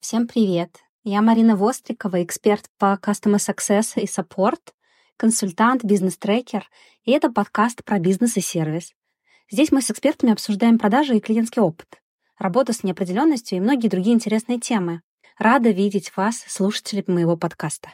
Всем привет! Я Марина Вострикова, эксперт по Customer Success и Support, консультант, бизнес-трекер, и это подкаст про бизнес и сервис. Здесь мы с экспертами обсуждаем продажи и клиентский опыт, работу с неопределенностью и многие другие интересные темы. Рада видеть вас, слушатели моего подкаста.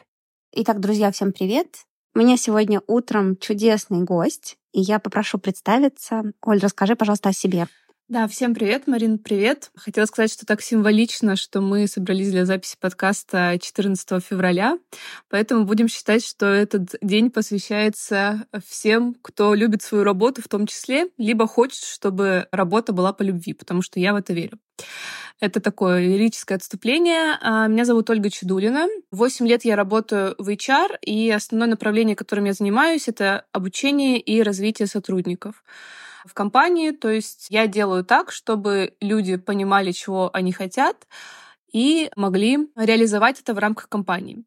Итак, друзья, всем привет! У меня сегодня утром чудесный гость, и я попрошу представиться. Оль, расскажи, пожалуйста, о себе. Да, всем привет, Марин, привет. Хотела сказать, что так символично, что мы собрались для записи подкаста 14 февраля, поэтому будем считать, что этот день посвящается всем, кто любит свою работу в том числе, либо хочет, чтобы работа была по любви, потому что я в это верю. Это такое лирическое отступление. А, меня зовут Ольга Чудулина. Восемь лет я работаю в HR, и основное направление, которым я занимаюсь, это обучение и развитие сотрудников в компании. То есть я делаю так, чтобы люди понимали, чего они хотят, и могли реализовать это в рамках компании.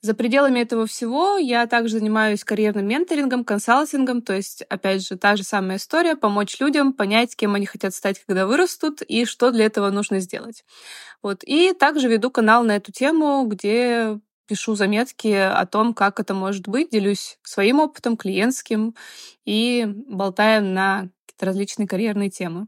За пределами этого всего я также занимаюсь карьерным менторингом, консалтингом, то есть, опять же, та же самая история, помочь людям понять, кем они хотят стать, когда вырастут, и что для этого нужно сделать. Вот. И также веду канал на эту тему, где пишу заметки о том, как это может быть, делюсь своим опытом, клиентским и болтаем на различные карьерные темы.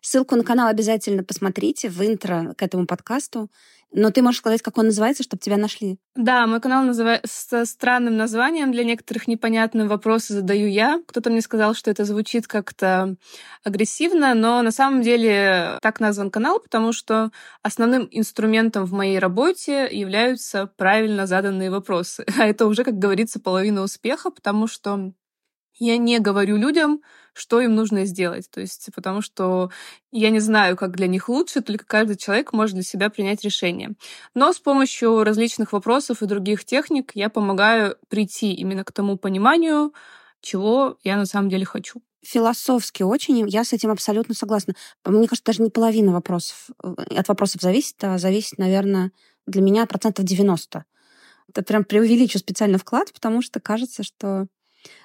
Ссылку на канал обязательно посмотрите в интро к этому подкасту. Но ты можешь сказать, как он называется, чтобы тебя нашли? Да, мой канал называется странным названием. Для некоторых непонятные вопросы задаю я. Кто-то мне сказал, что это звучит как-то агрессивно, но на самом деле так назван канал, потому что основным инструментом в моей работе являются правильно заданные вопросы. А это уже, как говорится, половина успеха, потому что я не говорю людям, что им нужно сделать. То есть, потому что я не знаю, как для них лучше, только каждый человек может для себя принять решение. Но с помощью различных вопросов и других техник я помогаю прийти именно к тому пониманию, чего я на самом деле хочу. Философски очень, я с этим абсолютно согласна. Мне кажется, даже не половина вопросов э, от вопросов зависит, а зависит, наверное, для меня процентов 90. Это прям преувеличу специально вклад, потому что кажется, что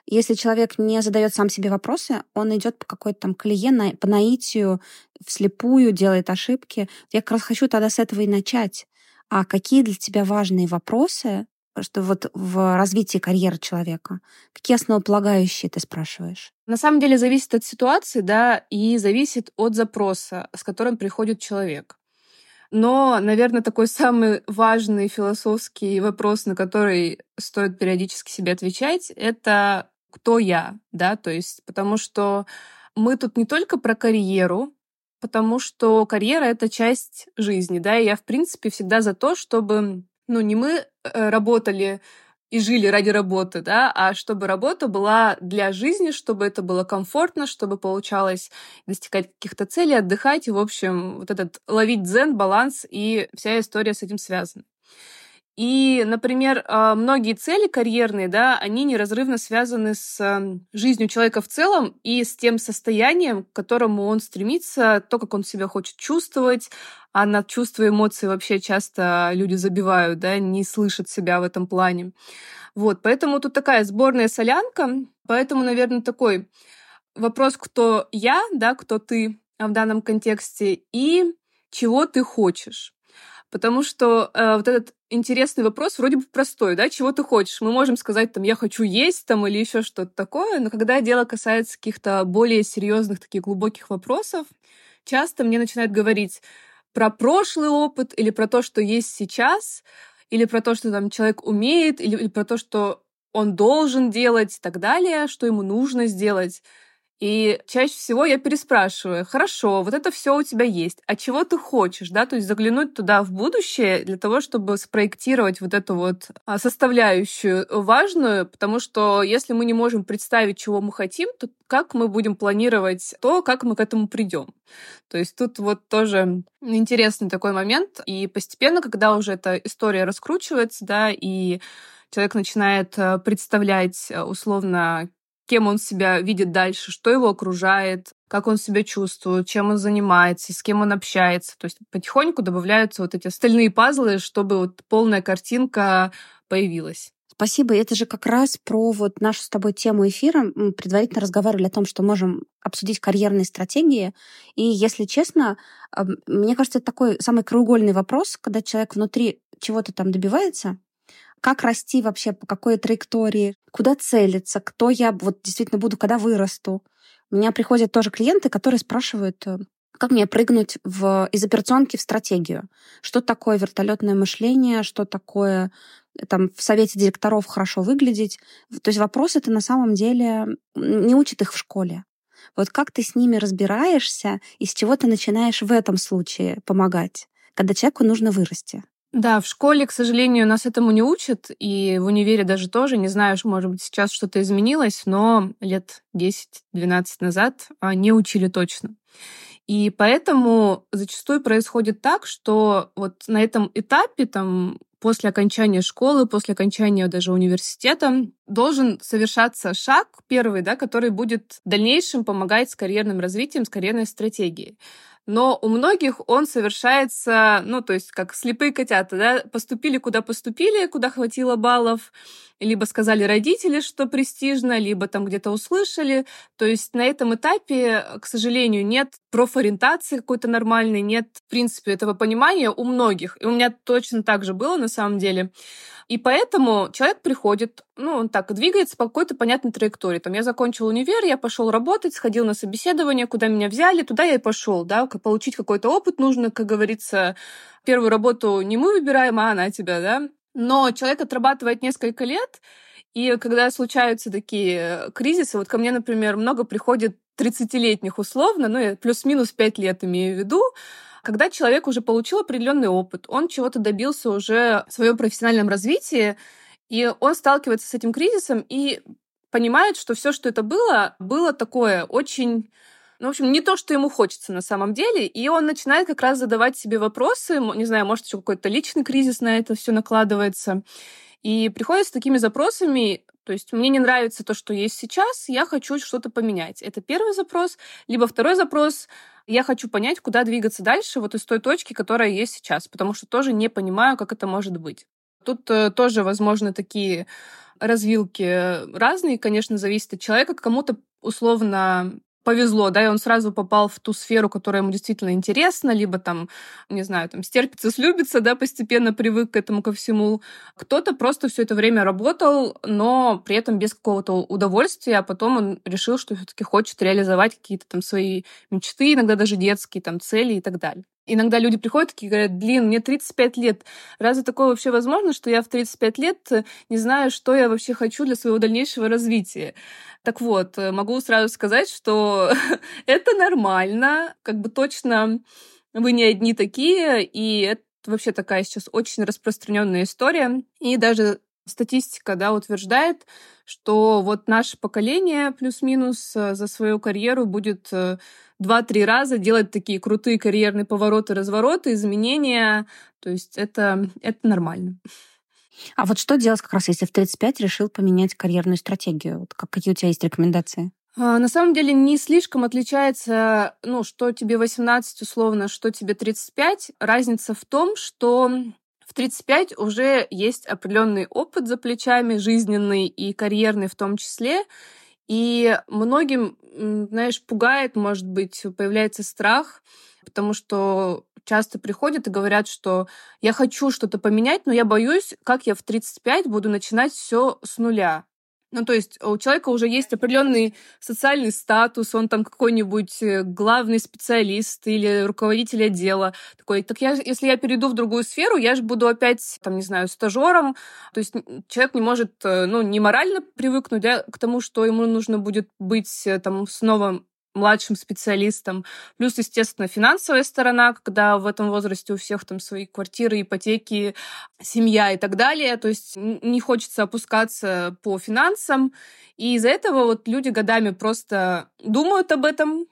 если человек не задает сам себе вопросы, он идет по какой-то там колее, по наитию, вслепую делает ошибки. Я как раз хочу тогда с этого и начать. А какие для тебя важные вопросы, что вот в развитии карьеры человека? Какие основополагающие ты спрашиваешь? На самом деле зависит от ситуации, да, и зависит от запроса, с которым приходит человек. Но, наверное, такой самый важный философский вопрос, на который стоит периодически себе отвечать, это кто я, да, то есть потому что мы тут не только про карьеру, потому что карьера — это часть жизни, да, и я, в принципе, всегда за то, чтобы, ну, не мы э, работали и жили ради работы, да, а чтобы работа была для жизни, чтобы это было комфортно, чтобы получалось достигать каких-то целей, отдыхать и, в общем, вот этот ловить дзен, баланс и вся история с этим связана. И, например, а, многие цели карьерные, да, они неразрывно связаны с жизнью человека в целом и с тем состоянием, к которому он стремится, то, как он себя хочет чувствовать, а на чувства и эмоции вообще часто люди забивают, да, не слышат себя в этом плане. Вот, поэтому тут такая сборная солянка, поэтому, наверное, такой вопрос, кто я, да, кто ты в данном контексте и чего ты хочешь. Потому что э, вот этот интересный вопрос вроде бы простой, да, чего ты хочешь? Мы можем сказать, там, я хочу есть, там, или еще что-то такое, но когда дело касается каких-то более серьезных, таких глубоких вопросов, часто мне начинают говорить про прошлый опыт или про то, что есть сейчас, или про то, что там человек умеет, или, или про то, что он должен делать и так далее, что ему нужно сделать. И чаще всего я переспрашиваю, хорошо, вот это все у тебя есть, а чего ты хочешь, да, то есть заглянуть туда в будущее для того, чтобы спроектировать вот эту вот а, составляющую важную, потому что если мы не можем представить, чего мы хотим, то как мы будем планировать то, как мы к этому придем. То есть тут вот тоже интересный такой момент, и постепенно, когда уже эта история раскручивается, да, и человек начинает э, представлять э, условно кем он себя видит дальше, что его окружает, как он себя чувствует, чем он занимается, с кем он общается. То есть потихоньку добавляются вот эти остальные пазлы, чтобы вот полная картинка появилась. Спасибо. Это же как раз про вот нашу с тобой тему эфира. Мы предварительно разговаривали о том, что можем обсудить карьерные стратегии. И, если честно, мне кажется, это такой самый краеугольный вопрос, когда человек внутри чего-то там добивается, как расти вообще, по какой траектории, куда целиться, кто я вот действительно буду, когда вырасту. У меня приходят тоже клиенты, которые спрашивают, э, как мне прыгнуть в, из операционки в стратегию? Что такое вертолетное мышление? Что такое там в совете директоров хорошо выглядеть? То есть вопрос это на самом деле не учат их в школе. Вот как ты с ними разбираешься и с чего ты начинаешь в этом случае помогать, когда человеку нужно вырасти? Да, в школе, к сожалению, нас этому не учат, и в универе даже тоже. Не знаю, может быть, сейчас что-то изменилось, но лет 10-12 назад а, не учили точно. И поэтому зачастую происходит так, что вот на этом этапе, там, после окончания школы, после окончания даже университета, должен совершаться шаг первый, да, который будет в дальнейшем помогать с карьерным развитием, с карьерной стратегией но у многих он совершается, ну, то есть как слепые котята, да, поступили куда поступили, куда хватило баллов, либо сказали родители, что престижно, либо там где-то услышали. То есть на этом этапе, к сожалению, нет профориентации какой-то нормальной, нет, в принципе, этого понимания у многих. И у меня точно так же было на самом деле. И поэтому человек приходит, ну, он так двигается по какой-то понятной траектории. Там я закончил универ, я пошел работать, сходил на собеседование, куда меня взяли, туда я и пошел, да, получить какой-то опыт нужно, как говорится, первую работу не мы выбираем, а она тебя, да. Но человек отрабатывает несколько лет, и когда случаются такие кризисы, вот ко мне, например, много приходит 30-летних условно, ну, плюс-минус 5 лет имею в виду, когда человек уже получил определенный опыт, он чего-то добился уже в своем профессиональном развитии, и он сталкивается с этим кризисом и понимает, что все, что это было, было такое очень ну, в общем, не то, что ему хочется на самом деле, и он начинает как раз задавать себе вопросы, не знаю, может, еще какой-то личный кризис на это все накладывается, и приходит с такими запросами, то есть мне не нравится то, что есть сейчас, я хочу что-то поменять. Это первый запрос. Либо второй запрос, я хочу понять, куда двигаться дальше, вот из той точки, которая есть сейчас, потому что тоже не понимаю, как это может быть. Тут э, тоже, возможно, такие развилки разные, конечно, зависит от человека. Кому-то условно повезло, да, и он сразу попал в ту сферу, которая ему действительно интересна, либо там, не знаю, там стерпится, слюбится, да, постепенно привык к этому ко всему. Кто-то просто все это время работал, но при этом без какого-то удовольствия, а потом он решил, что все-таки хочет реализовать какие-то там свои мечты, иногда даже детские там цели и так далее. Иногда люди приходят такие говорят, блин, мне 35 лет. Разве такое вообще возможно, что я в 35 лет э, не знаю, что я вообще хочу для своего дальнейшего развития? Так вот, э, могу сразу сказать, что это нормально, как бы точно вы не одни такие, и это вообще такая сейчас очень распространенная история. И даже статистика да, утверждает, что вот наше поколение плюс-минус э, за свою карьеру будет два-три раза делать такие крутые карьерные повороты, развороты, изменения. То есть это, это нормально. А вот что делать как раз, если в 35 решил поменять карьерную стратегию? Вот как, какие у тебя есть рекомендации? А, на самом деле не слишком отличается, ну, что тебе 18 условно, что тебе 35. Разница в том, что в 35 уже есть определенный опыт за плечами, жизненный и карьерный в том числе. И многим, знаешь, пугает, может быть, появляется страх, потому что часто приходят и говорят, что я хочу что-то поменять, но я боюсь, как я в 35 буду начинать все с нуля. Ну, то есть у человека уже есть определенный социальный статус, он там какой-нибудь э, главный специалист или руководитель отдела. Такой, так я, если я перейду в другую сферу, я же буду опять, там, не знаю, стажером. То есть человек не может, э, ну, не морально привыкнуть да, к тому, что ему нужно будет быть э, там снова младшим специалистам. Плюс, естественно, финансовая сторона, когда в этом возрасте у всех там свои квартиры, ипотеки, семья и так далее. То есть не хочется опускаться по финансам. И из-за этого вот люди годами просто думают об этом,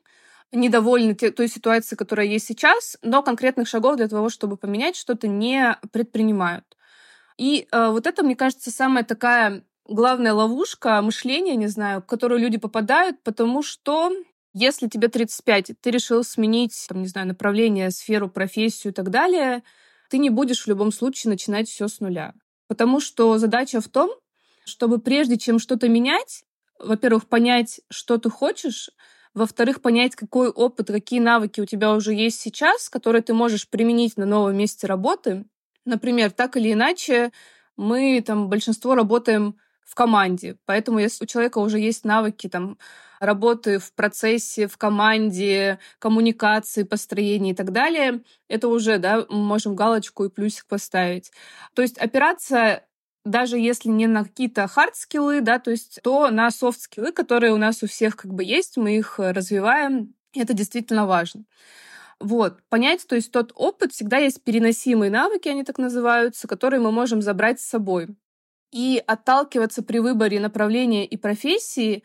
недовольны той ситуацией, которая есть сейчас, но конкретных шагов для того, чтобы поменять что-то, не предпринимают. И э, вот это, мне кажется, самая такая главная ловушка мышления, не знаю, в которую люди попадают, потому что если тебе 35, ты решил сменить, там, не знаю, направление, сферу, профессию и так далее, ты не будешь в любом случае начинать все с нуля. Потому что задача в том, чтобы прежде чем что-то менять, во-первых, понять, что ты хочешь, во-вторых, понять, какой опыт, какие навыки у тебя уже есть сейчас, которые ты можешь применить на новом месте работы. Например, так или иначе, мы там большинство работаем в команде. Поэтому если у человека уже есть навыки там, работы в процессе, в команде, коммуникации, построения и так далее, это уже, да, мы можем галочку и плюсик поставить. То есть опираться даже если не на какие-то хард-скиллы, да, то есть то на софт-скиллы, которые у нас у всех как бы есть, мы их развиваем, и это действительно важно. Вот, понять, то есть тот опыт, всегда есть переносимые навыки, они так называются, которые мы можем забрать с собой. И отталкиваться при выборе направления и профессии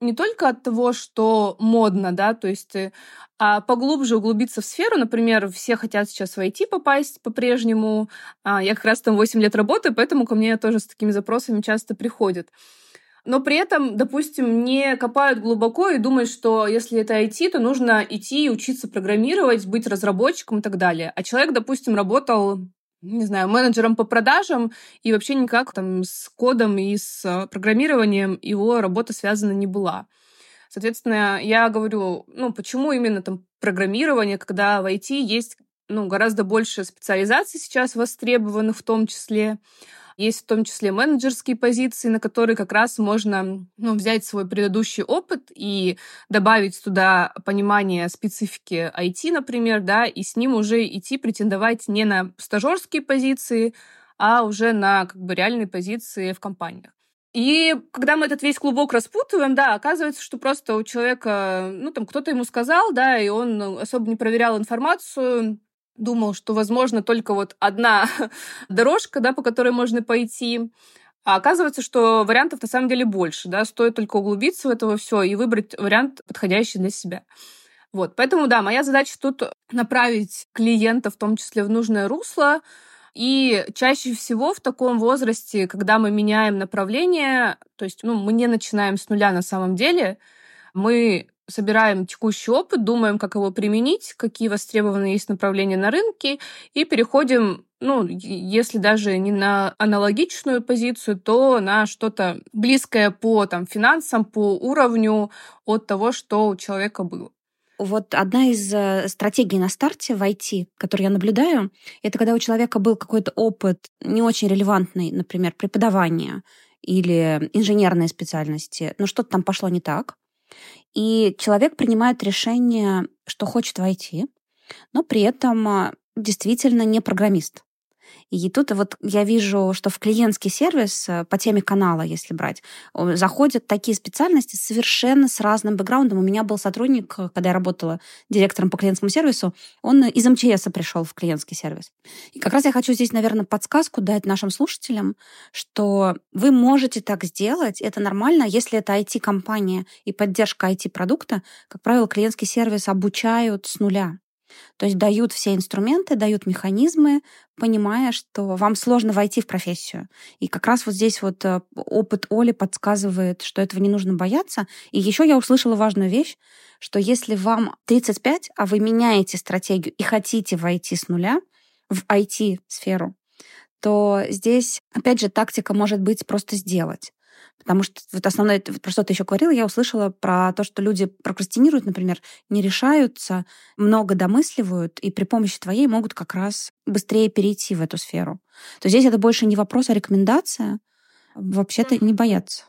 не только от того, что модно, да, то есть, э, а поглубже углубиться в сферу. Например, все хотят сейчас в IT попасть по-прежнему. А я как раз там 8 лет работаю, поэтому ко мне тоже с такими запросами часто приходят но при этом, допустим, не копают глубоко и думают, что если это IT, то нужно идти и учиться программировать, быть разработчиком и так далее. А человек, допустим, работал не знаю, менеджером по продажам, и вообще никак там с кодом и с а, программированием его работа связана не была. Соответственно, я говорю, ну, почему именно там программирование, когда в IT есть ну, гораздо больше специализаций сейчас востребованных в том числе. Есть в том числе менеджерские позиции, на которые как раз можно ну, взять свой предыдущий опыт и добавить туда понимание специфики IT, например, да, и с ним уже идти претендовать не на стажерские позиции, а уже на как бы реальные позиции в компаниях. И когда мы этот весь клубок распутываем, да, оказывается, что просто у человека, ну, там, кто-то ему сказал, да, и он особо не проверял информацию, думал, что, возможно, только вот одна дорожка, да, по которой можно пойти. А оказывается, что вариантов на самом деле больше, да, стоит только углубиться в это все и выбрать вариант, подходящий для себя. Вот, поэтому, да, моя задача тут направить клиента, в том числе в нужное русло, и чаще всего в таком возрасте, когда мы меняем направление, то есть ну, мы не начинаем с нуля на самом деле, мы собираем текущий опыт, думаем, как его применить, какие востребованные есть направления на рынке, и переходим, ну, если даже не на аналогичную позицию, то на что-то близкое по там, финансам, по уровню от того, что у человека было. Вот одна из э, стратегий на старте в IT, которую я наблюдаю, это когда у человека был какой-то опыт не очень релевантный, например, преподавание или инженерные специальности, но что-то там пошло не так. И человек принимает решение, что хочет войти, но при этом а, действительно не программист. И тут вот я вижу, что в клиентский сервис э, по теме канала, если брать, заходят такие специальности совершенно с разным бэкграундом. У меня был сотрудник, э, когда я работала директором по клиентскому сервису, он из МЧС пришел в клиентский сервис. И как раз я хочу здесь, наверное, подсказку дать нашим слушателям, что вы можете так сделать, это нормально, если это IT-компания и поддержка IT-продукта, как правило, клиентский сервис обучают с нуля. То есть дают все инструменты, дают механизмы, понимая, что вам сложно войти в профессию. И как раз вот здесь вот э, опыт Оли подсказывает, что этого не нужно бояться. И еще я услышала важную вещь, что если вам 35, а вы меняете стратегию и хотите войти с нуля в IT-сферу, то здесь, опять же, тактика может быть просто сделать. Потому что вот основное, про что ты еще говорила, я услышала про то, что люди прокрастинируют, например, не решаются, много домысливают, и при помощи твоей могут как раз быстрее перейти в эту сферу. То здесь это больше не вопрос, а рекомендация. Вообще-то не бояться.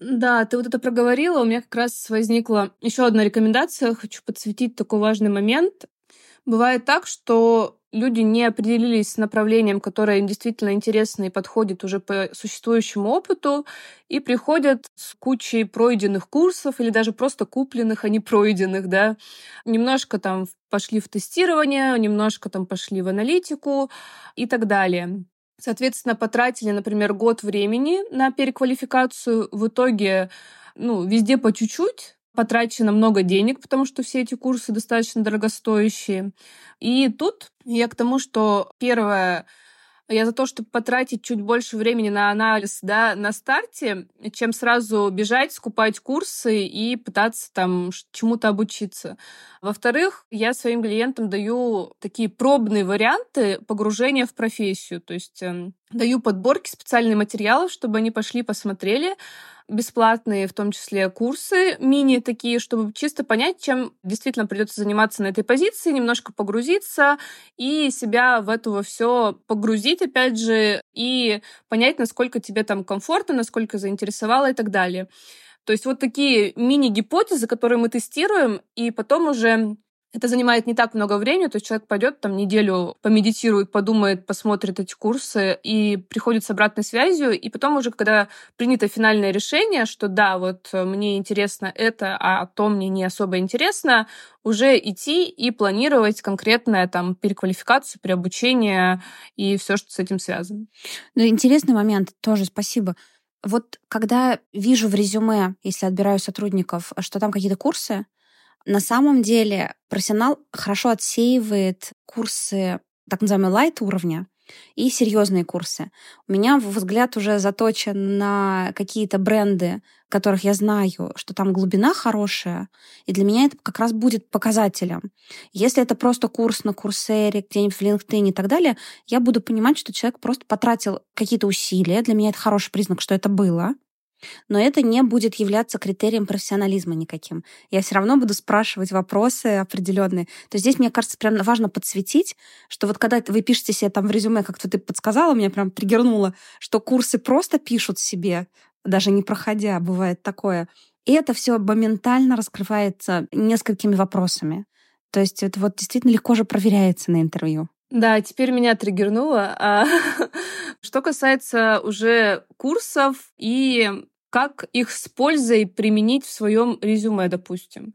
Да, ты вот это проговорила. У меня как раз возникла еще одна рекомендация. Хочу подсветить такой важный момент. Бывает так, что люди не определились с направлением, которое им действительно интересно и подходит уже по существующему опыту, и приходят с кучей пройденных курсов или даже просто купленных, а не пройденных, да. Немножко там пошли в тестирование, немножко там пошли в аналитику и так далее. Соответственно, потратили, например, год времени на переквалификацию. В итоге ну, везде по чуть-чуть, потрачено много денег, потому что все эти курсы достаточно дорогостоящие. И тут я к тому, что первое Я за то, чтобы потратить чуть больше времени на анализ да, на старте, чем сразу бежать, скупать курсы и пытаться там чему-то обучиться. Во-вторых, я своим клиентам даю такие пробные варианты погружения в профессию. То есть эм, даю подборки специальных материалов, чтобы они пошли, посмотрели, бесплатные, в том числе курсы мини такие, чтобы чисто понять, чем действительно придется заниматься на этой позиции, немножко погрузиться и себя в это все погрузить, опять же, и понять, насколько тебе там комфортно, насколько заинтересовало и так далее. То есть вот такие мини-гипотезы, которые мы тестируем, и потом уже это занимает не так много времени, то есть человек пойдет там неделю, помедитирует, подумает, посмотрит эти курсы и приходит с обратной связью, и потом уже, когда принято финальное решение, что да, вот мне интересно это, а то мне не особо интересно, уже идти и планировать конкретное там переквалификацию, переобучение и все, что с этим связано. Ну, интересный момент тоже, спасибо. Вот когда вижу в резюме, если отбираю сотрудников, что там какие-то курсы, на самом деле профессионал хорошо отсеивает курсы так называемого лайт уровня и серьезные курсы. У меня взгляд уже заточен на какие-то бренды, которых я знаю, что там глубина хорошая, и для меня это как раз будет показателем. Если это просто курс на курсере, где-нибудь в LinkedIn и так далее, я буду понимать, что человек просто потратил какие-то усилия. Для меня это хороший признак, что это было. Но это не будет являться критерием профессионализма никаким. Я все равно буду спрашивать вопросы определенные. То есть здесь, мне кажется, прям важно подсветить, что вот когда вы пишете себе там в резюме, как ты подсказала, меня прям триггернуло, что курсы просто пишут себе, даже не проходя, бывает такое. И это все моментально раскрывается несколькими вопросами. То есть это вот действительно легко же проверяется на интервью. Да, теперь меня триггернуло. А что касается уже курсов и как их с пользой применить в своем резюме, допустим.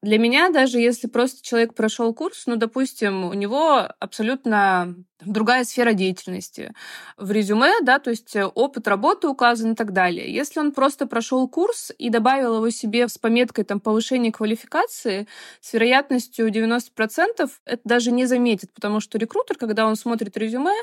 Для меня, даже если просто человек прошел курс, ну, допустим, у него абсолютно другая сфера деятельности в резюме, да, то есть опыт работы указан и так далее. Если он просто прошел курс и добавил его себе с пометкой там повышение квалификации, с вероятностью 90% это даже не заметит, потому что рекрутер, когда он смотрит резюме,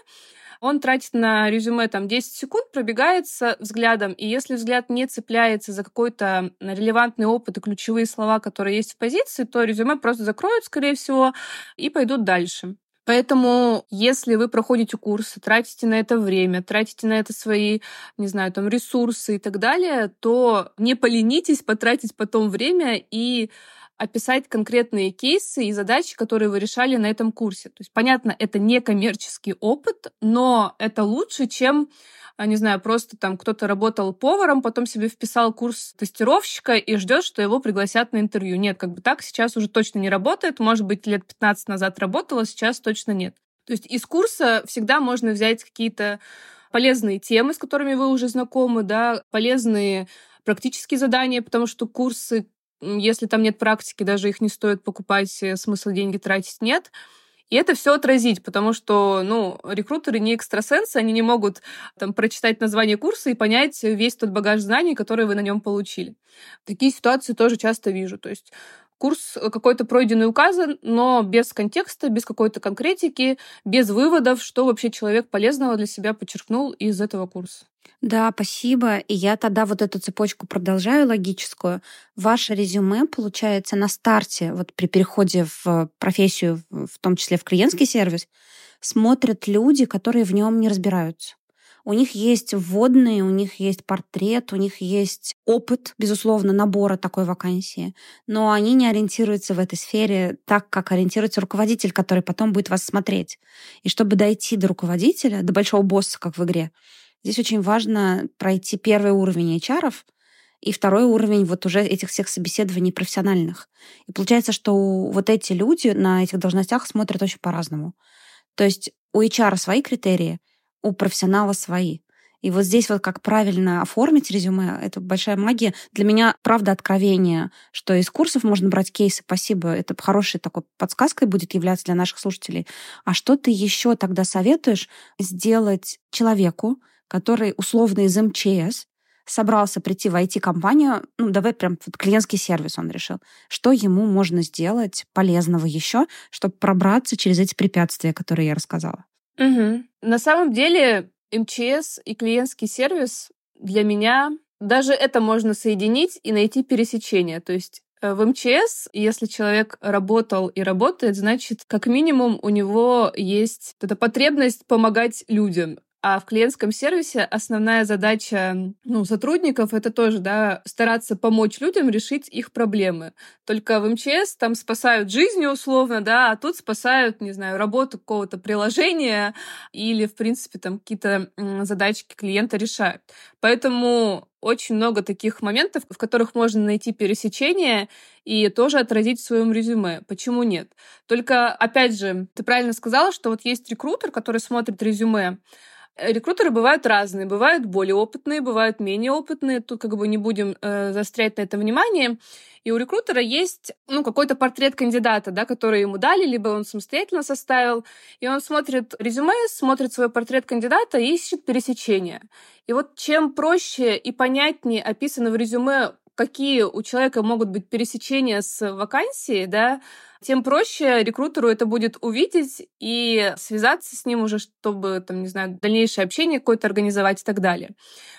он тратит на резюме там 10 секунд, пробегается взглядом, и если взгляд не цепляется за какой-то релевантный опыт и ключевые слова, которые есть в позиции, то резюме просто закроют, скорее всего, и пойдут дальше. Поэтому, если вы проходите курсы, тратите на это время, тратите на это свои, не знаю, там, ресурсы и так далее, то не поленитесь потратить потом время и описать конкретные кейсы и задачи, которые вы решали на этом курсе. То есть, понятно, это не коммерческий опыт, но это лучше, чем а, не знаю, просто там кто-то работал поваром, потом себе вписал курс тестировщика и ждет, что его пригласят на интервью. Нет, как бы так сейчас уже точно не работает. Может быть, лет 15 назад работало, сейчас точно нет. То есть из курса всегда можно взять какие-то полезные темы, с которыми вы уже знакомы, да, полезные практические задания, потому что курсы если там нет практики, даже их не стоит покупать, э, смысла деньги тратить нет. И это все отразить, потому что, ну, рекрутеры не экстрасенсы, они не могут там прочитать название курса и понять весь тот багаж знаний, который вы на нем получили. Такие ситуации тоже часто вижу. То есть курс э, какой-то пройденный указан, но без контекста, без какой-то конкретики, без выводов, что вообще человек полезного для себя подчеркнул из этого курса. Да, спасибо. И я тогда вот эту цепочку продолжаю логическую. Ваше резюме, получается, на старте, вот при переходе в профессию, в том числе в клиентский сервис, смотрят люди, которые в нем не разбираются. У них есть вводные, у них есть портрет, у них есть опыт, безусловно, набора такой вакансии, но они не ориентируются в этой сфере так, как ориентируется руководитель, который потом будет вас смотреть. И чтобы дойти до руководителя, до большого босса, как в игре, здесь очень важно пройти первый уровень HR, и второй уровень вот уже этих всех собеседований профессиональных. И получается, что вот эти люди на этих должностях смотрят очень по-разному. То есть у HR свои критерии, у профессионала свои. И вот здесь вот как правильно оформить резюме, это большая магия. Для меня, правда, откровение, что из курсов можно брать кейсы, спасибо, это хорошей такой подсказкой будет являться для наших слушателей. А что ты еще тогда советуешь сделать человеку, который условно из МЧС, собрался прийти в IT-компанию, ну, давай прям вот клиентский сервис он решил. Что ему можно сделать полезного еще, чтобы пробраться через эти препятствия, которые я рассказала? Угу. На самом деле МЧС и клиентский сервис для меня даже это можно соединить и найти пересечение. То есть э, в МЧС, если человек работал и работает, значит, как минимум у него есть эта потребность помогать людям. А в клиентском сервисе основная задача ну, сотрудников это тоже да, стараться помочь людям решить их проблемы. Только в МЧС там спасают жизни условно, да, а тут спасают, не знаю, работу какого-то приложения или, в принципе, там какие-то задачки клиента решают. Поэтому очень много таких моментов, в которых можно найти пересечение и тоже отразить в своем резюме. Почему нет? Только, опять же, ты правильно сказала, что вот есть рекрутер, который смотрит резюме, рекрутеры бывают разные, бывают более опытные, бывают менее опытные. Тут как бы не будем э, заострять на это внимание. И у рекрутера есть ну, какой-то портрет кандидата, да, который ему дали, либо он самостоятельно составил. И он смотрит резюме, смотрит свой портрет кандидата и ищет пересечения. И вот чем проще и понятнее описано в резюме какие у человека могут быть пересечения с вакансией, да, тем проще рекрутеру это будет увидеть и связаться с ним уже, чтобы, там, не знаю, дальнейшее общение какое-то организовать и так далее.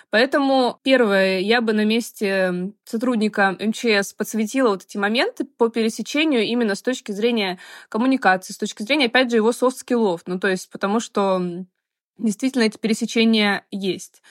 Поэтому, первое, я бы на месте сотрудника МЧС подсветила вот эти моменты по пересечению именно с точки зрения коммуникации, с точки зрения, опять же, его soft skill ов. Ну, то есть, потому что действительно эти пересечения есть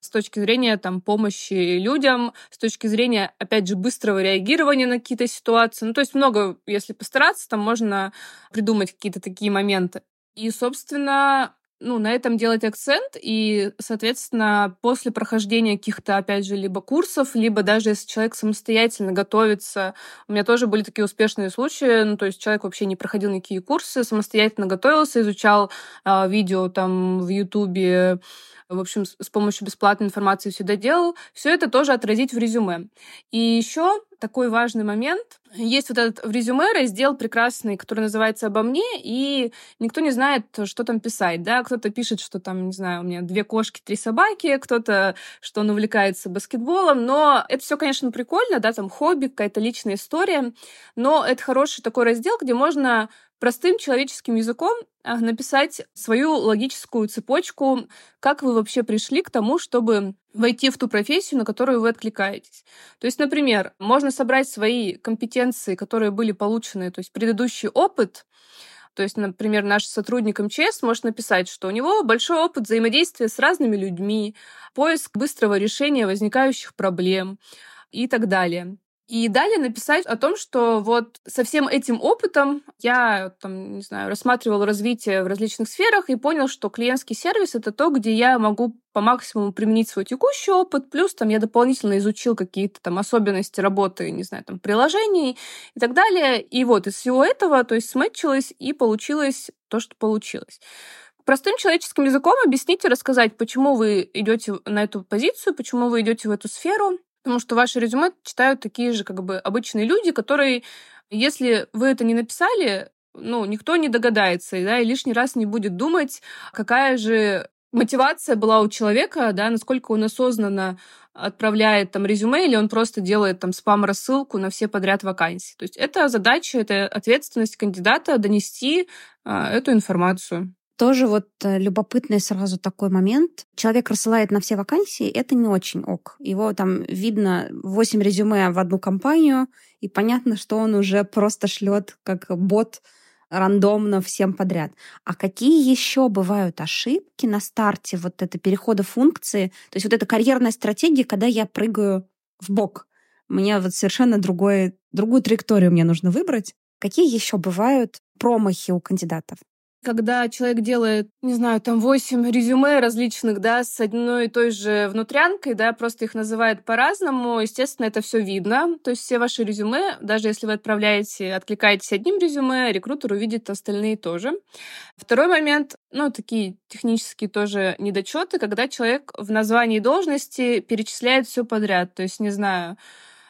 с точки зрения там, помощи людям, с точки зрения, опять же, быстрого реагирования на какие-то ситуации. Ну, то есть много, если постараться, там можно придумать какие-то такие моменты. И, собственно, ну, на этом делать акцент, и, соответственно, после прохождения каких-то, опять же, либо курсов, либо даже если человек самостоятельно готовится, у меня тоже были такие успешные случаи, ну, то есть человек вообще не проходил никакие курсы, самостоятельно готовился, изучал э, видео там в Ютубе, в общем, с помощью бесплатной информации все доделал, все это тоже отразить в резюме. И еще такой важный момент. Есть вот этот в резюме раздел прекрасный, который называется «Обо мне», и никто не знает, что там писать, да. Кто-то пишет, что там, не знаю, у меня две кошки, три собаки, кто-то, что он увлекается баскетболом, но это все, конечно, прикольно, да, там хобби, какая-то личная история, но это хороший такой раздел, где можно простым человеческим языком а, написать свою логическую цепочку, как вы вообще пришли к тому, чтобы войти в ту профессию, на которую вы откликаетесь. То есть, например, можно собрать свои компетенции, которые были получены, то есть предыдущий опыт, то есть, например, наш сотрудник МЧС может написать, что у него большой опыт взаимодействия с разными людьми, поиск быстрого решения возникающих проблем и так далее. И далее написать о том, что вот со всем этим опытом я, там, не знаю, рассматривал развитие в различных сферах и понял, что клиентский сервис — это то, где я могу по максимуму применить свой текущий опыт, плюс там я дополнительно изучил какие-то там особенности работы, не знаю, там, приложений и так далее. И вот из всего этого, то есть смэтчилось и получилось то, что получилось простым человеческим языком объяснить и рассказать, почему вы идете на эту позицию, почему вы идете в эту сферу, Потому что ваше резюме читают такие же как бы обычные люди, которые, если вы это не написали, ну, никто не догадается, да, и лишний раз не будет думать, какая же мотивация была у человека, да, насколько он осознанно отправляет там резюме или он просто делает там спам-рассылку на все подряд вакансии. То есть это задача, это ответственность кандидата донести а, эту информацию. Тоже вот э, любопытный сразу такой момент. Человек рассылает на все вакансии, это не очень ок. Его там видно 8 резюме в одну компанию, и понятно, что он уже просто шлет как бот рандомно всем подряд. А какие еще бывают ошибки на старте вот это перехода функции? То есть вот эта карьерная стратегия, когда я прыгаю в бок. Мне вот совершенно другой, другую траекторию мне нужно выбрать. Какие еще бывают промахи у кандидатов? Когда человек делает, не знаю, там 8 резюме различных, да, с одной и той же внутрянкой, да, просто их называет по-разному, естественно, это все видно. То есть все ваши резюме, даже если вы отправляете, откликаетесь одним резюме, рекрутер увидит остальные тоже. Второй момент, ну, такие технические тоже недочеты, когда человек в названии должности перечисляет все подряд. То есть, не знаю,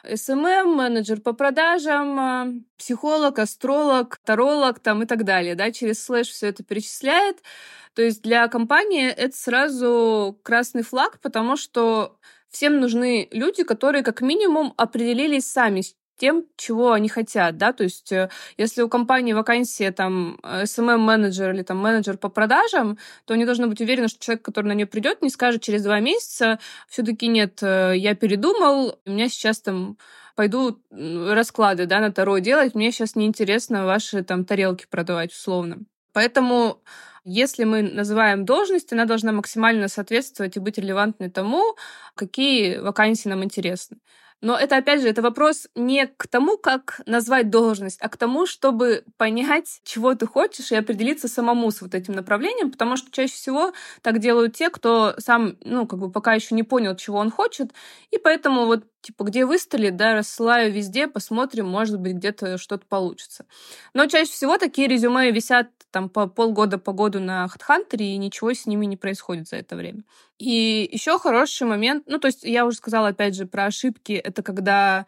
SMM, менеджер по продажам, а, психолог, астролог, таролог там и так далее, да, через слэш все это перечисляет. То есть для компании это сразу красный флаг, потому что всем нужны люди, которые как минимум определились сами тем, чего они хотят, да, то есть э, если у компании вакансия там SMM-менеджер или там менеджер по продажам, то они должны быть уверены, что человек, который на нее придет, не скажет через два месяца, все-таки нет, э, я передумал, у меня сейчас там пойду расклады, да, на Таро делать, мне сейчас неинтересно ваши там тарелки продавать условно. Поэтому если мы называем должность, она должна максимально соответствовать и быть релевантной тому, какие вакансии нам интересны. Но это, опять же, это вопрос не к тому, как назвать должность, а к тому, чтобы понять, чего ты хочешь, и определиться самому с вот этим направлением, потому что чаще всего так делают те, кто сам, ну, как бы пока еще не понял, чего он хочет, и поэтому вот типа, где выстрелит, да, рассылаю везде, посмотрим, может быть, где-то что-то получится. Но чаще всего такие резюме висят там по полгода, по году на HeadHunter, и ничего с ними не происходит за это время. И еще хороший момент, ну, то есть я уже сказала, опять же, про ошибки, это когда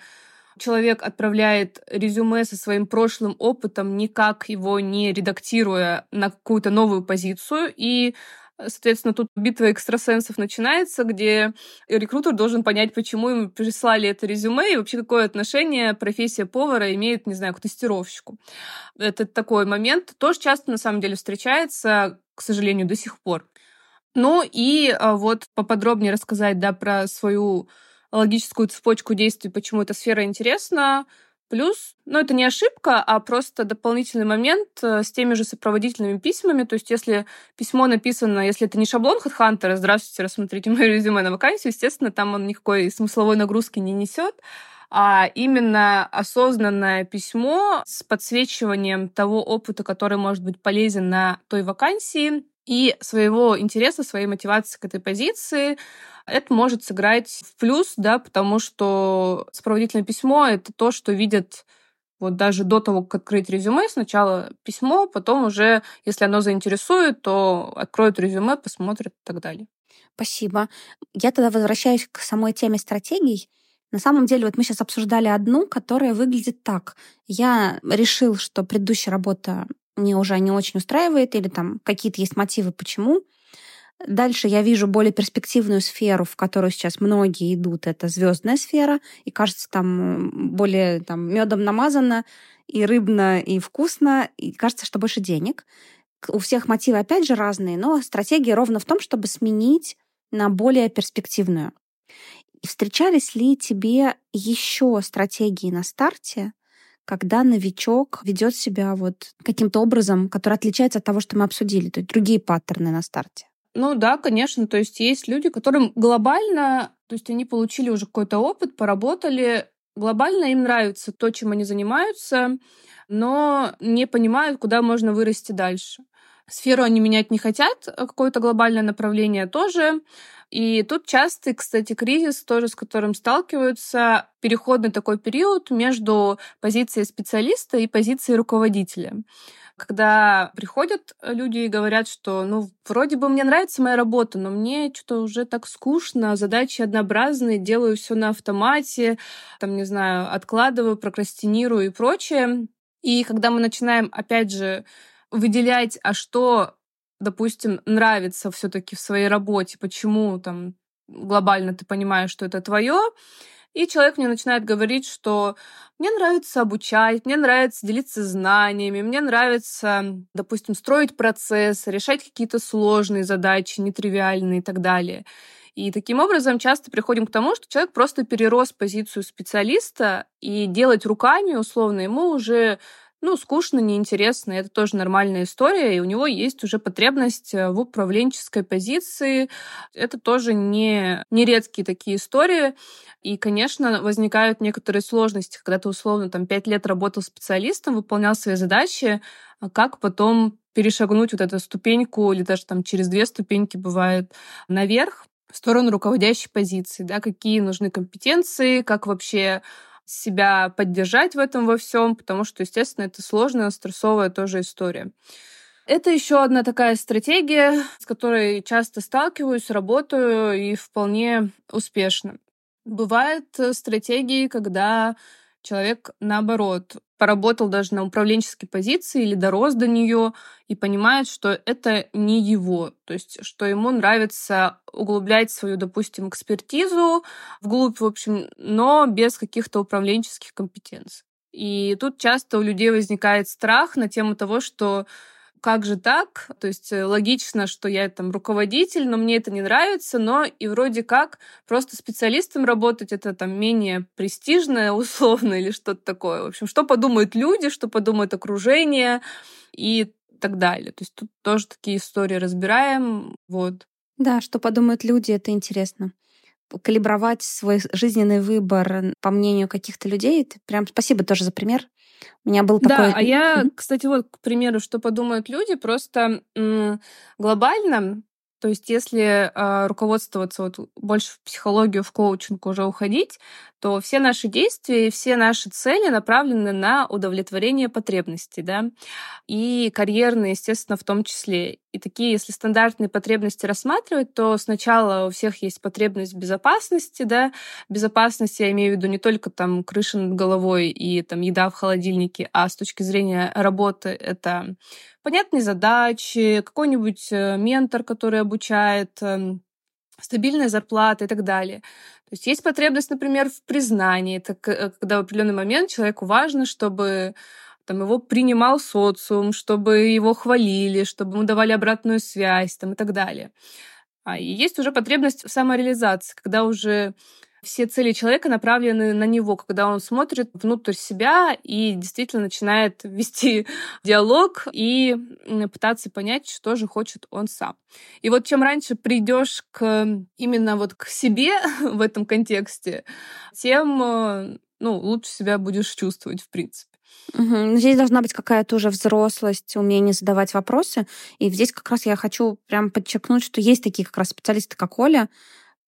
человек отправляет резюме со своим прошлым опытом, никак его не редактируя на какую-то новую позицию, и Соответственно, тут битва экстрасенсов начинается, где рекрутер должен понять, почему ему прислали это резюме и вообще какое отношение профессия повара имеет, не знаю, к тестировщику. Это такой момент. Тоже часто, на самом деле, встречается, к сожалению, до сих пор. Ну и а, вот поподробнее рассказать, да, про свою логическую цепочку действий, почему эта сфера интересна, Плюс, ну, это не ошибка, а просто дополнительный момент э, с теми же сопроводительными письмами. То есть, если письмо написано, если это не шаблон HeadHunter, здравствуйте, рассмотрите мое резюме на вакансию, естественно, там он никакой смысловой нагрузки не несет а именно осознанное письмо с подсвечиванием того опыта, который может быть полезен на той вакансии, и своего интереса, своей мотивации к этой позиции, это может сыграть в плюс, да, потому что сопроводительное письмо — это то, что видят вот даже до того, как открыть резюме, сначала письмо, потом уже, если оно заинтересует, то откроют резюме, посмотрят и так далее. Спасибо. Я тогда возвращаюсь к самой теме стратегий. На самом деле, вот мы сейчас обсуждали одну, которая выглядит так. Я решил, что предыдущая работа мне уже не очень устраивает, или там какие-то есть мотивы, почему. Дальше я вижу более перспективную сферу, в которую сейчас многие идут. Это звездная сфера, и кажется, там более там, медом намазано, и рыбно, и вкусно, и кажется, что больше денег. У всех мотивы, опять же, разные, но стратегия ровно в том, чтобы сменить на более перспективную. Встречались ли тебе еще стратегии на старте, когда новичок ведет себя вот каким-то образом, который отличается от того, что мы обсудили, то есть другие паттерны на старте? Ну да, конечно. То есть есть люди, которым глобально, то есть они получили уже какой-то опыт, поработали, глобально им нравится то, чем они занимаются, но не понимают, куда можно вырасти дальше. Сферу они менять не хотят, а какое-то глобальное направление тоже. И тут частый, кстати, кризис тоже, с которым сталкиваются, переходный такой период между позицией специалиста и позицией руководителя когда приходят люди и говорят, что, ну, вроде бы мне нравится моя работа, но мне что-то уже так скучно, задачи однообразные, делаю все на автомате, там, не знаю, откладываю, прокрастинирую и прочее. И когда мы начинаем, опять же, выделять, а что допустим, нравится все-таки в своей работе, почему там глобально ты понимаешь, что это твое, и человек мне начинает говорить, что мне нравится обучать, мне нравится делиться знаниями, мне нравится, допустим, строить процесс, решать какие-то сложные задачи, нетривиальные и так далее. И таким образом часто приходим к тому, что человек просто перерос позицию специалиста, и делать руками, условно, ему уже ну, скучно, неинтересно, это тоже нормальная история, и у него есть уже потребность э, в управленческой позиции. Это тоже не, не редкие такие истории. И, конечно, возникают некоторые сложности, когда ты, условно, там, пять лет работал специалистом, выполнял свои задачи, а как потом перешагнуть вот эту ступеньку или даже там через две ступеньки бывает наверх в сторону руководящей позиции, да, какие нужны компетенции, как вообще себя поддержать в этом во всем, потому что, естественно, это сложная, стрессовая тоже история. Это еще одна такая стратегия, с которой часто сталкиваюсь, работаю и вполне успешно. Бывают э, стратегии, когда человек, наоборот, поработал даже на управленческой позиции или дорос до нее и понимает, что это не его. То есть, что ему нравится углублять свою, допустим, экспертизу вглубь, в общем, но без каких-то управленческих компетенций. И тут часто у людей возникает страх на тему того, что как же так? То есть э, логично, что я там руководитель, но мне это не нравится, но и вроде как просто специалистом работать это там менее престижно, условно, или что-то такое. В общем, что подумают люди, что подумает окружение и так далее. То есть тут тоже такие истории разбираем. Вот. Да, что подумают люди, это интересно калибровать свой жизненный выбор по мнению каких-то людей. Это прям спасибо тоже за пример. У меня был такой... Да, а я, кстати, вот, к примеру, что подумают люди, просто глобально то есть если э, руководствоваться вот больше в психологию, в коучинг уже уходить, то все наши действия и все наши цели направлены на удовлетворение потребностей, да, и карьерные, естественно, в том числе. И такие, если стандартные потребности рассматривать, то сначала у всех есть потребность безопасности, да, безопасность я имею в виду не только там крыша над головой и там еда в холодильнике, а с точки зрения работы это понятные задачи, какой-нибудь э, ментор, который обучает, эм, стабильная зарплата и так далее. То есть есть потребность, например, в признании. Это э, когда в определенный момент человеку важно, чтобы там, его принимал социум, чтобы его хвалили, чтобы ему давали обратную связь там, и так далее. А, есть уже потребность в самореализации, когда уже все цели человека направлены на него, когда он смотрит внутрь себя и действительно начинает вести диалог и пытаться понять, что же хочет он сам. И вот чем раньше придешь к именно вот к себе в этом контексте, тем э, ну, лучше себя будешь чувствовать, в принципе. Угу. Здесь должна быть какая-то уже взрослость, умение задавать вопросы. И здесь как раз я хочу прям подчеркнуть, что есть такие как раз специалисты, как Оля,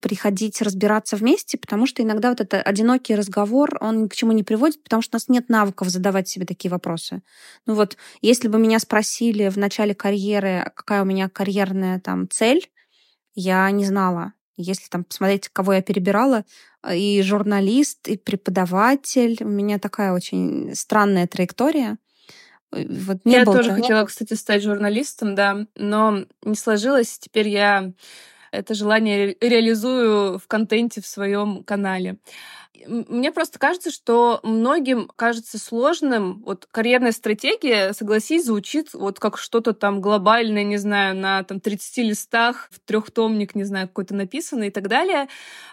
приходить разбираться вместе, потому что иногда вот этот одинокий разговор, он ни к чему не приводит, потому что у нас нет навыков задавать себе такие вопросы. Ну вот, если бы меня спросили в начале карьеры, какая у меня карьерная там цель, я не знала. Если там посмотреть, кого я перебирала, и журналист, и преподаватель, у меня такая очень странная траектория. Вот не я тоже того. хотела, кстати, стать журналистом, да, но не сложилось. Теперь я это желание реализую в контенте в своем канале. Мне просто кажется, что многим кажется сложным. Вот карьерная стратегия, согласись, звучит вот как что-то там глобальное, не знаю, на там 30 листах, в трехтомник, не знаю, какой-то написано и так далее.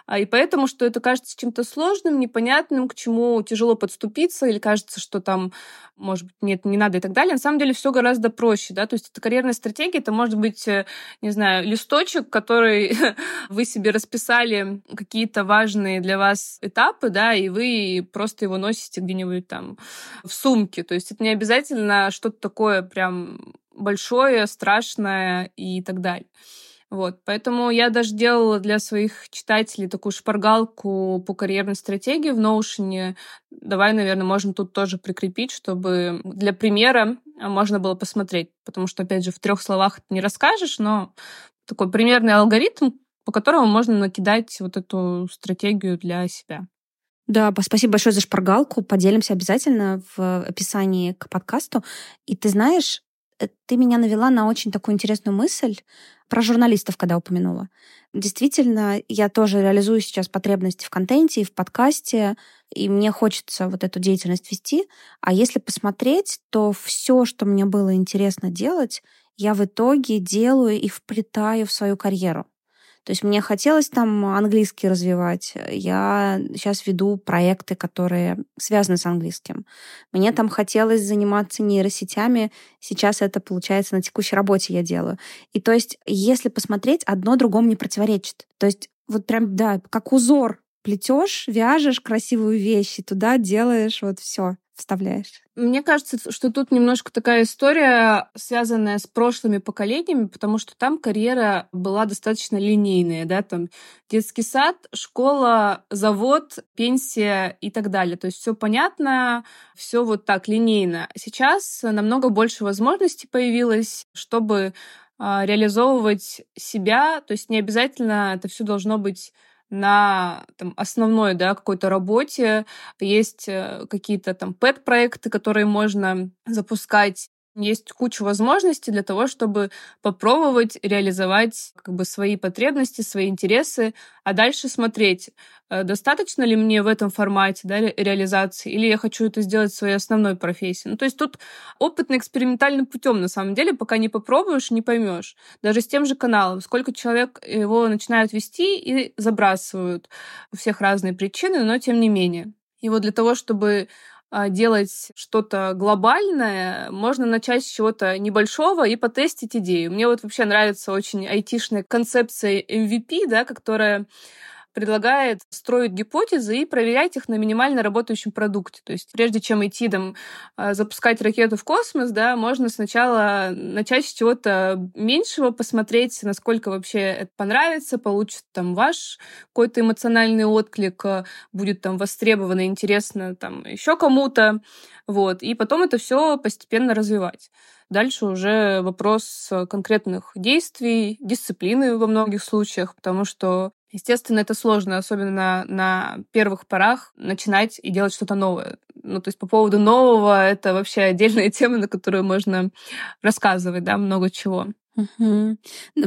А, и поэтому, что это кажется чем-то сложным, непонятным, к чему тяжело подступиться, или кажется, что там, может быть, нет, не надо и так далее. На самом деле все гораздо проще, да, то есть это карьерная стратегия, это может быть, э, не знаю, листочек, который вы себе расписали какие-то важные для вас этапы, этапы, да, и вы просто его носите где-нибудь там в сумке. То есть это не обязательно что-то такое прям большое, страшное и так далее. Вот, поэтому я даже делала для своих читателей такую шпаргалку по карьерной стратегии в Notion. Давай, наверное, можем тут тоже прикрепить, чтобы для примера можно было посмотреть. Потому что, опять же, в трех словах это не расскажешь, но такой примерный алгоритм, по которому можно накидать вот эту стратегию для себя. Да, спасибо большое за шпаргалку. Поделимся обязательно в описании к подкасту. И ты знаешь, э, ты меня навела на очень такую интересную мысль про журналистов, когда упомянула. Действительно, я тоже реализую сейчас потребности в контенте и в подкасте, и мне хочется вот эту деятельность вести. А если посмотреть, то все, что мне было интересно делать, я в итоге делаю и вплетаю в свою карьеру. То есть мне хотелось там английский развивать. Я сейчас веду проекты, которые связаны с английским. Мне там хотелось заниматься нейросетями. Сейчас это, получается, на текущей работе я делаю. И то есть, если посмотреть, одно другому не противоречит. То есть вот прям, да, как узор плетешь, вяжешь красивую вещь, и туда делаешь вот все вставляешь? Мне кажется, что тут немножко такая история, связанная с прошлыми поколениями, потому что там карьера была достаточно линейная, да, там детский сад, школа, завод, пенсия и так далее. То есть все понятно, все вот так линейно. Сейчас намного больше возможностей появилось, чтобы а, реализовывать себя, то есть не обязательно это все должно быть на там, основной да, какой-то работе. Есть э, какие-то там пэт-проекты, которые можно запускать есть куча возможностей для того, чтобы попробовать реализовать как бы свои потребности, свои интересы, а дальше смотреть, э, достаточно ли мне в этом формате да, реализации, или я хочу это сделать своей основной профессией. Ну, то есть тут опытно-экспериментальным путем, на самом деле, пока не попробуешь, не поймешь. Даже с тем же каналом, сколько человек его начинают вести и забрасывают. У всех разные причины, но тем не менее. И вот для того, чтобы делать что-то глобальное, можно начать с чего-то небольшого и потестить идею. Мне вот вообще нравится очень айтишная концепция MVP, да, которая предлагает строить гипотезы и проверять их на минимально работающем продукте. То есть прежде чем идти там, а, запускать ракету в космос, да, можно сначала начать с чего-то меньшего, посмотреть, насколько вообще это понравится, получит там ваш какой-то эмоциональный отклик, а, будет там востребовано, интересно там еще кому-то. Вот. И потом это все постепенно развивать. Дальше уже вопрос конкретных действий, дисциплины во многих случаях, потому что Естественно, это сложно, особенно на, первых порах, начинать и делать что-то новое. Ну, то есть по поводу нового это вообще отдельная тема, на которую можно рассказывать, да, много чего. Угу.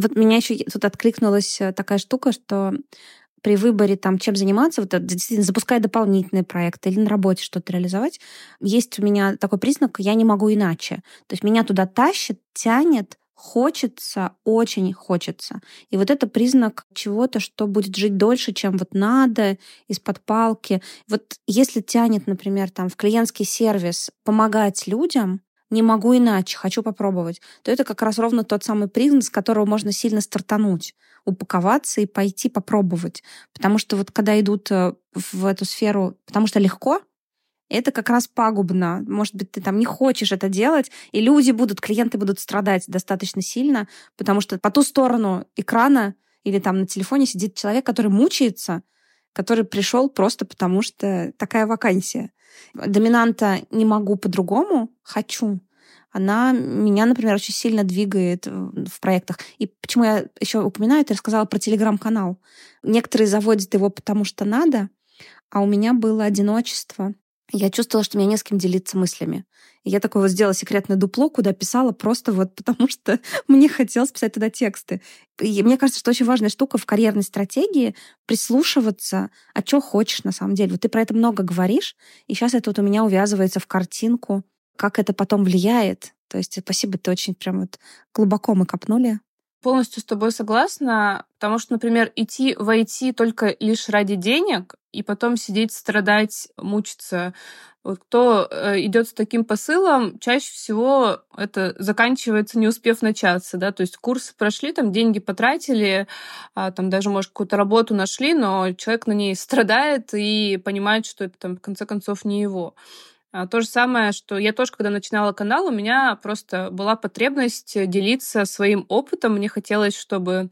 Вот меня еще тут откликнулась э, такая штука, что при выборе там, чем заниматься, вот действительно запуская дополнительные проекты или на работе что-то реализовать, есть у меня такой признак, я не могу иначе. То есть меня туда тащит, тянет хочется, очень хочется. И вот это признак чего-то, что будет жить дольше, чем вот надо, из-под палки. Вот если тянет, например, там в клиентский сервис помогать людям, не могу иначе, хочу попробовать, то это как раз ровно тот самый признак, с которого можно сильно стартануть, упаковаться и пойти попробовать. Потому что вот когда идут э, в эту сферу, потому что легко, это как раз пагубно. Может быть, ты там не хочешь это делать, и люди будут, клиенты будут страдать достаточно сильно, потому что по ту сторону экрана или там на телефоне сидит человек, который мучается, который пришел просто потому, что такая вакансия. Доминанта не могу по-другому, хочу. Она меня, например, очень сильно двигает в проектах. И почему я еще упоминаю, ты рассказала про телеграм-канал. Некоторые заводят его потому, что надо, а у меня было одиночество я чувствовала, что мне не с кем делиться мыслями. И я такое вот сделала секретное дупло, куда писала просто вот потому, что мне хотелось писать туда тексты. И мне кажется, что очень важная штука в карьерной стратегии прислушиваться, а что хочешь на самом деле. Вот ты про это много говоришь, и сейчас это вот у меня увязывается в картинку, как это потом влияет. То есть спасибо, ты очень прям вот глубоко мы копнули полностью с тобой согласна, потому что, например, идти в IT только лишь ради денег и потом сидеть, страдать, мучиться. Вот кто э, идет с таким посылом, чаще всего это заканчивается, не успев начаться, да, то есть курсы прошли, там деньги потратили, а, там даже, может, какую-то работу нашли, но человек на ней страдает и понимает, что это там в конце концов не его. А, то же самое, что я тоже, когда начинала канал, у меня просто была потребность делиться своим опытом. Мне хотелось, чтобы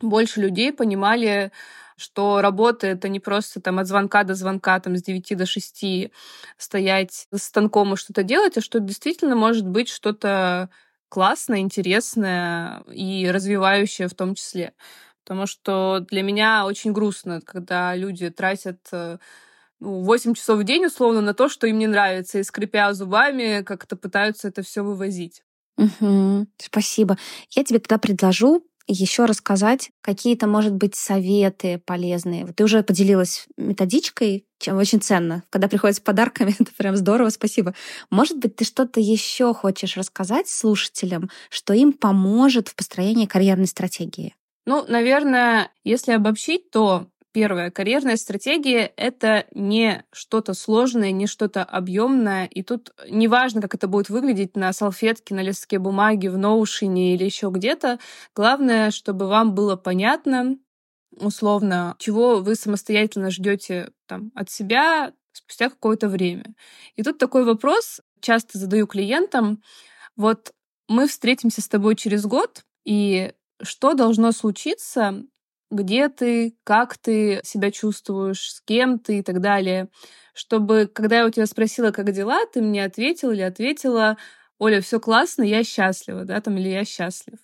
больше людей понимали, что работа — это не просто там от звонка до звонка, там с 9 до 6 стоять с станком и что-то делать, а что действительно может быть что-то классное, интересное и развивающее в том числе. Потому что для меня очень грустно, когда люди тратят э, 8 часов в день, условно, на то, что им не нравится, и скрипя зубами, как-то пытаются это все вывозить. Угу, спасибо. Я тебе тогда предложу еще рассказать какие-то, может быть, советы полезные. Ты уже поделилась методичкой, чем очень ценно. Когда приходят с подарками, это прям здорово, спасибо. Может быть, ты что-то еще хочешь рассказать слушателям, что им поможет в построении карьерной стратегии? Ну, наверное, если обобщить, то Первое. Карьерная стратегия — это не что-то сложное, не что-то объемное. И тут неважно, как это будет выглядеть на салфетке, на листке бумаги, в ноушене или еще где-то. Главное, чтобы вам было понятно, условно, чего вы самостоятельно ждете там, от себя спустя какое-то время. И тут такой вопрос часто задаю клиентам. Вот мы встретимся с тобой через год, и что должно случиться, где ты, как ты себя чувствуешь, с кем ты и так далее. Чтобы, когда я у тебя спросила, как дела, ты мне ответил или ответила, Оля, все классно, я счастлива, да, там, или я счастлив.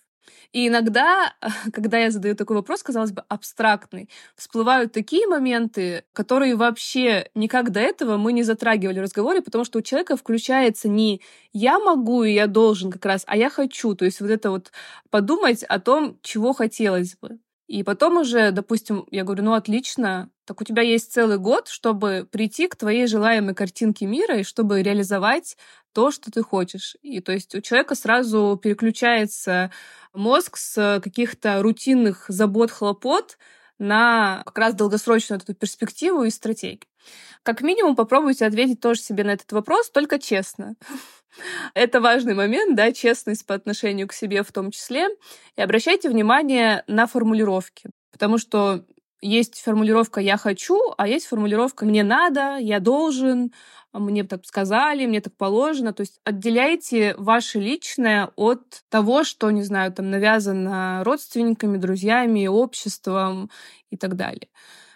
И иногда, когда я задаю такой вопрос, казалось бы, абстрактный, всплывают такие моменты, которые вообще никак до этого мы не затрагивали в разговоре, потому что у человека включается не «я могу» и «я должен» как раз, а «я хочу». То есть вот это вот подумать о том, чего хотелось бы. И потом уже, допустим, я говорю, ну отлично, так у тебя есть целый год, чтобы прийти к твоей желаемой картинке мира и чтобы реализовать то, что ты хочешь. И то есть у человека сразу переключается мозг с каких-то рутинных забот, хлопот на как раз долгосрочную эту перспективу и стратегию. Как минимум попробуйте ответить тоже себе на этот вопрос, только честно. Это важный момент, да, честность по отношению к себе в том числе. И обращайте внимание на формулировки, потому что есть формулировка «я хочу», а есть формулировка «мне надо», «я должен», «мне так сказали», «мне так положено». То есть отделяйте ваше личное от того, что, не знаю, там навязано родственниками, друзьями, обществом и так далее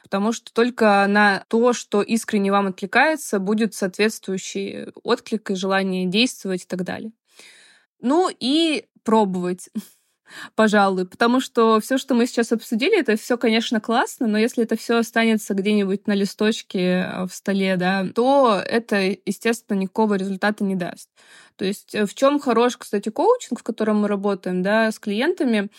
потому что только на то, что искренне вам откликается, будет соответствующий отклик и желание действовать и так далее. Ну и пробовать пожалуй, потому что все, что мы сейчас обсудили, это все, конечно, классно, но если это все останется где-нибудь на листочке э, в столе, да, то это, естественно, никакого результата не даст. То есть э, в чем хорош, кстати, коучинг, в котором мы работаем, да, с клиентами,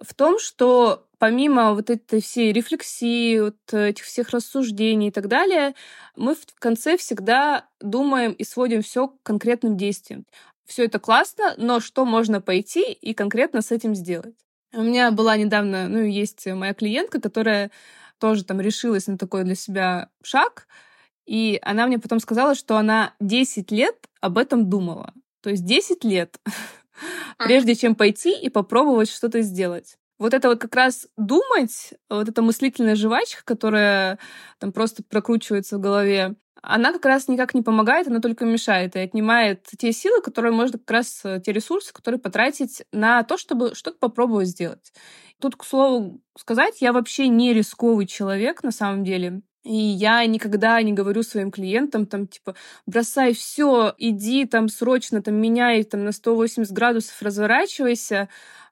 в том, что помимо вот этой всей рефлексии, вот этих всех рассуждений и так далее, мы в конце всегда думаем и сводим все к конкретным действиям все это классно, но что можно пойти и конкретно с этим сделать? У меня была недавно, ну, есть моя клиентка, которая тоже там решилась на такой для себя шаг, и она мне потом сказала, что она 10 лет об этом думала. То есть 10 лет, прежде чем пойти и попробовать что-то сделать. Вот это вот как раз думать, вот эта мыслительная жвачка, которая там просто прокручивается в голове, она как раз никак не помогает, она только мешает и отнимает те силы, которые можно как раз, э, те ресурсы, которые потратить на то, чтобы что-то попробовать сделать. Тут, к слову сказать, я вообще не рисковый человек на самом деле. И я никогда не говорю своим клиентам, там, типа, бросай все, иди там срочно, там, меняй там на 180 градусов, разворачивайся.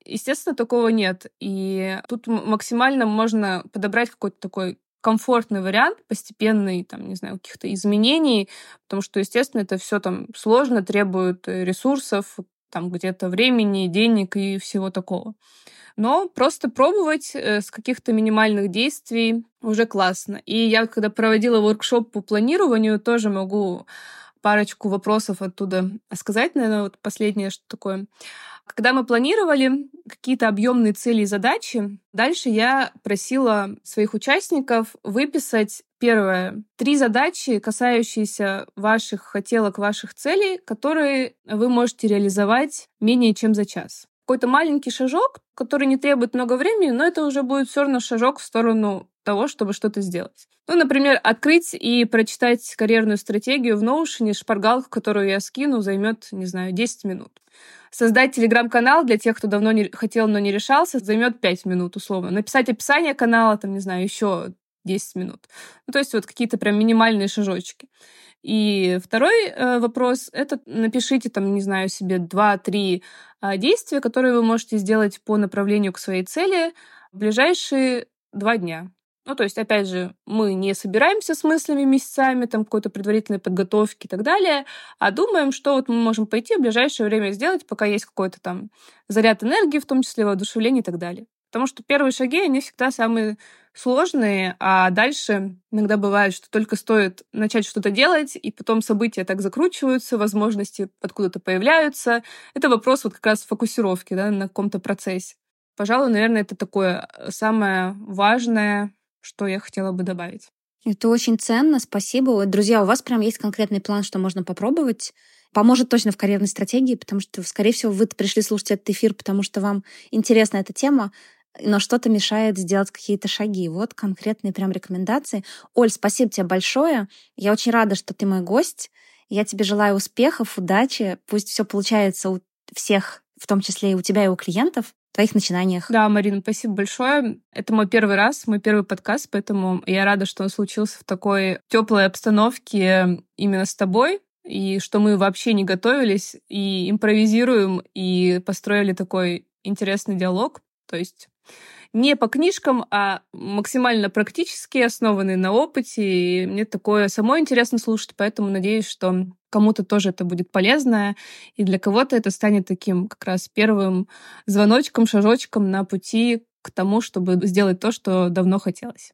Естественно, такого нет. И тут максимально можно подобрать какой-то такой комфортный вариант, постепенный, там, не знаю, каких-то изменений, потому что, естественно, это все там сложно, требует э, ресурсов, там где-то времени, денег и всего такого. Но просто пробовать э, с каких-то минимальных действий уже классно. И я, когда проводила воркшоп по планированию, тоже могу парочку вопросов оттуда сказать, наверное, вот последнее, что такое. Когда мы планировали какие-то объемные цели и задачи, дальше я просила своих участников выписать Первое. Три задачи, касающиеся ваших хотелок, ваших целей, которые вы можете реализовать менее чем за час. Какой-то маленький шажок, который не требует много времени, но это уже будет все равно шажок в сторону того, чтобы что-то сделать. Ну, например, открыть и прочитать карьерную стратегию в Notion, шпаргалку, которую я скину, займет, не знаю, 10 минут. Создать телеграм-канал для тех, кто давно не хотел, но не решался, займет 5 минут, условно. Написать описание канала, там, не знаю, еще 10 минут. Ну, то есть вот какие-то прям минимальные шажочки. И второй э, вопрос — это напишите там, не знаю, себе 2-3 э, действия, которые вы можете сделать по направлению к своей цели в ближайшие два дня. Ну, то есть, опять же, мы не собираемся с мыслями месяцами, там, какой-то предварительной подготовки и так далее, а думаем, что вот мы можем пойти в ближайшее время сделать, пока есть какой-то там заряд энергии, в том числе воодушевление и так далее. Потому что первые шаги, они всегда самые сложные, а дальше иногда бывает, что только стоит начать что-то делать, и потом события так закручиваются, возможности откуда-то появляются. Это вопрос вот как раз фокусировки да, на каком-то процессе. Пожалуй, наверное, это такое э, самое важное, что я хотела бы добавить. Это очень ценно, спасибо. Друзья, у вас прям есть конкретный план, что можно попробовать. Поможет точно в карьерной стратегии, потому что, скорее всего, вы пришли слушать этот эфир, потому что вам интересна эта тема, но что-то мешает сделать какие-то шаги. Вот конкретные прям рекомендации. Оль, спасибо тебе большое. Я очень рада, что ты мой гость. Я тебе желаю успехов, удачи. Пусть все получается у всех, в том числе и у тебя, и у клиентов твоих начинаниях. Да, Марина, спасибо большое. Это мой первый раз, мой первый подкаст, поэтому я рада, что он случился в такой теплой обстановке именно с тобой, и что мы вообще не готовились, и импровизируем, и построили такой интересный диалог. То есть не по книжкам, а максимально практически, основанный на опыте. И мне такое самой интересно слушать, поэтому надеюсь, что кому-то тоже это будет полезно, и для кого-то это станет таким как раз первым звоночком, шажочком на пути к тому, чтобы сделать то, что давно хотелось.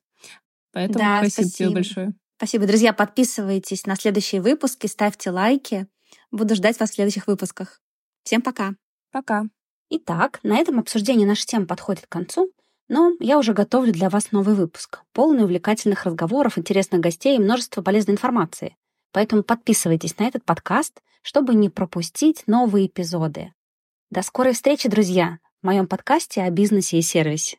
Поэтому да, спасибо, спасибо тебе большое. Спасибо. Друзья, подписывайтесь на следующие выпуски, ставьте лайки. Буду ждать вас в следующих выпусках. Всем пока. Пока. Итак, на этом обсуждение нашей темы подходит к концу. Но я уже готовлю для вас новый выпуск, полный увлекательных разговоров, интересных гостей и множество полезной информации. Поэтому подписывайтесь на этот подкаст, чтобы не пропустить новые эпизоды. До скорой встречи, друзья, в моем подкасте о бизнесе и сервисе.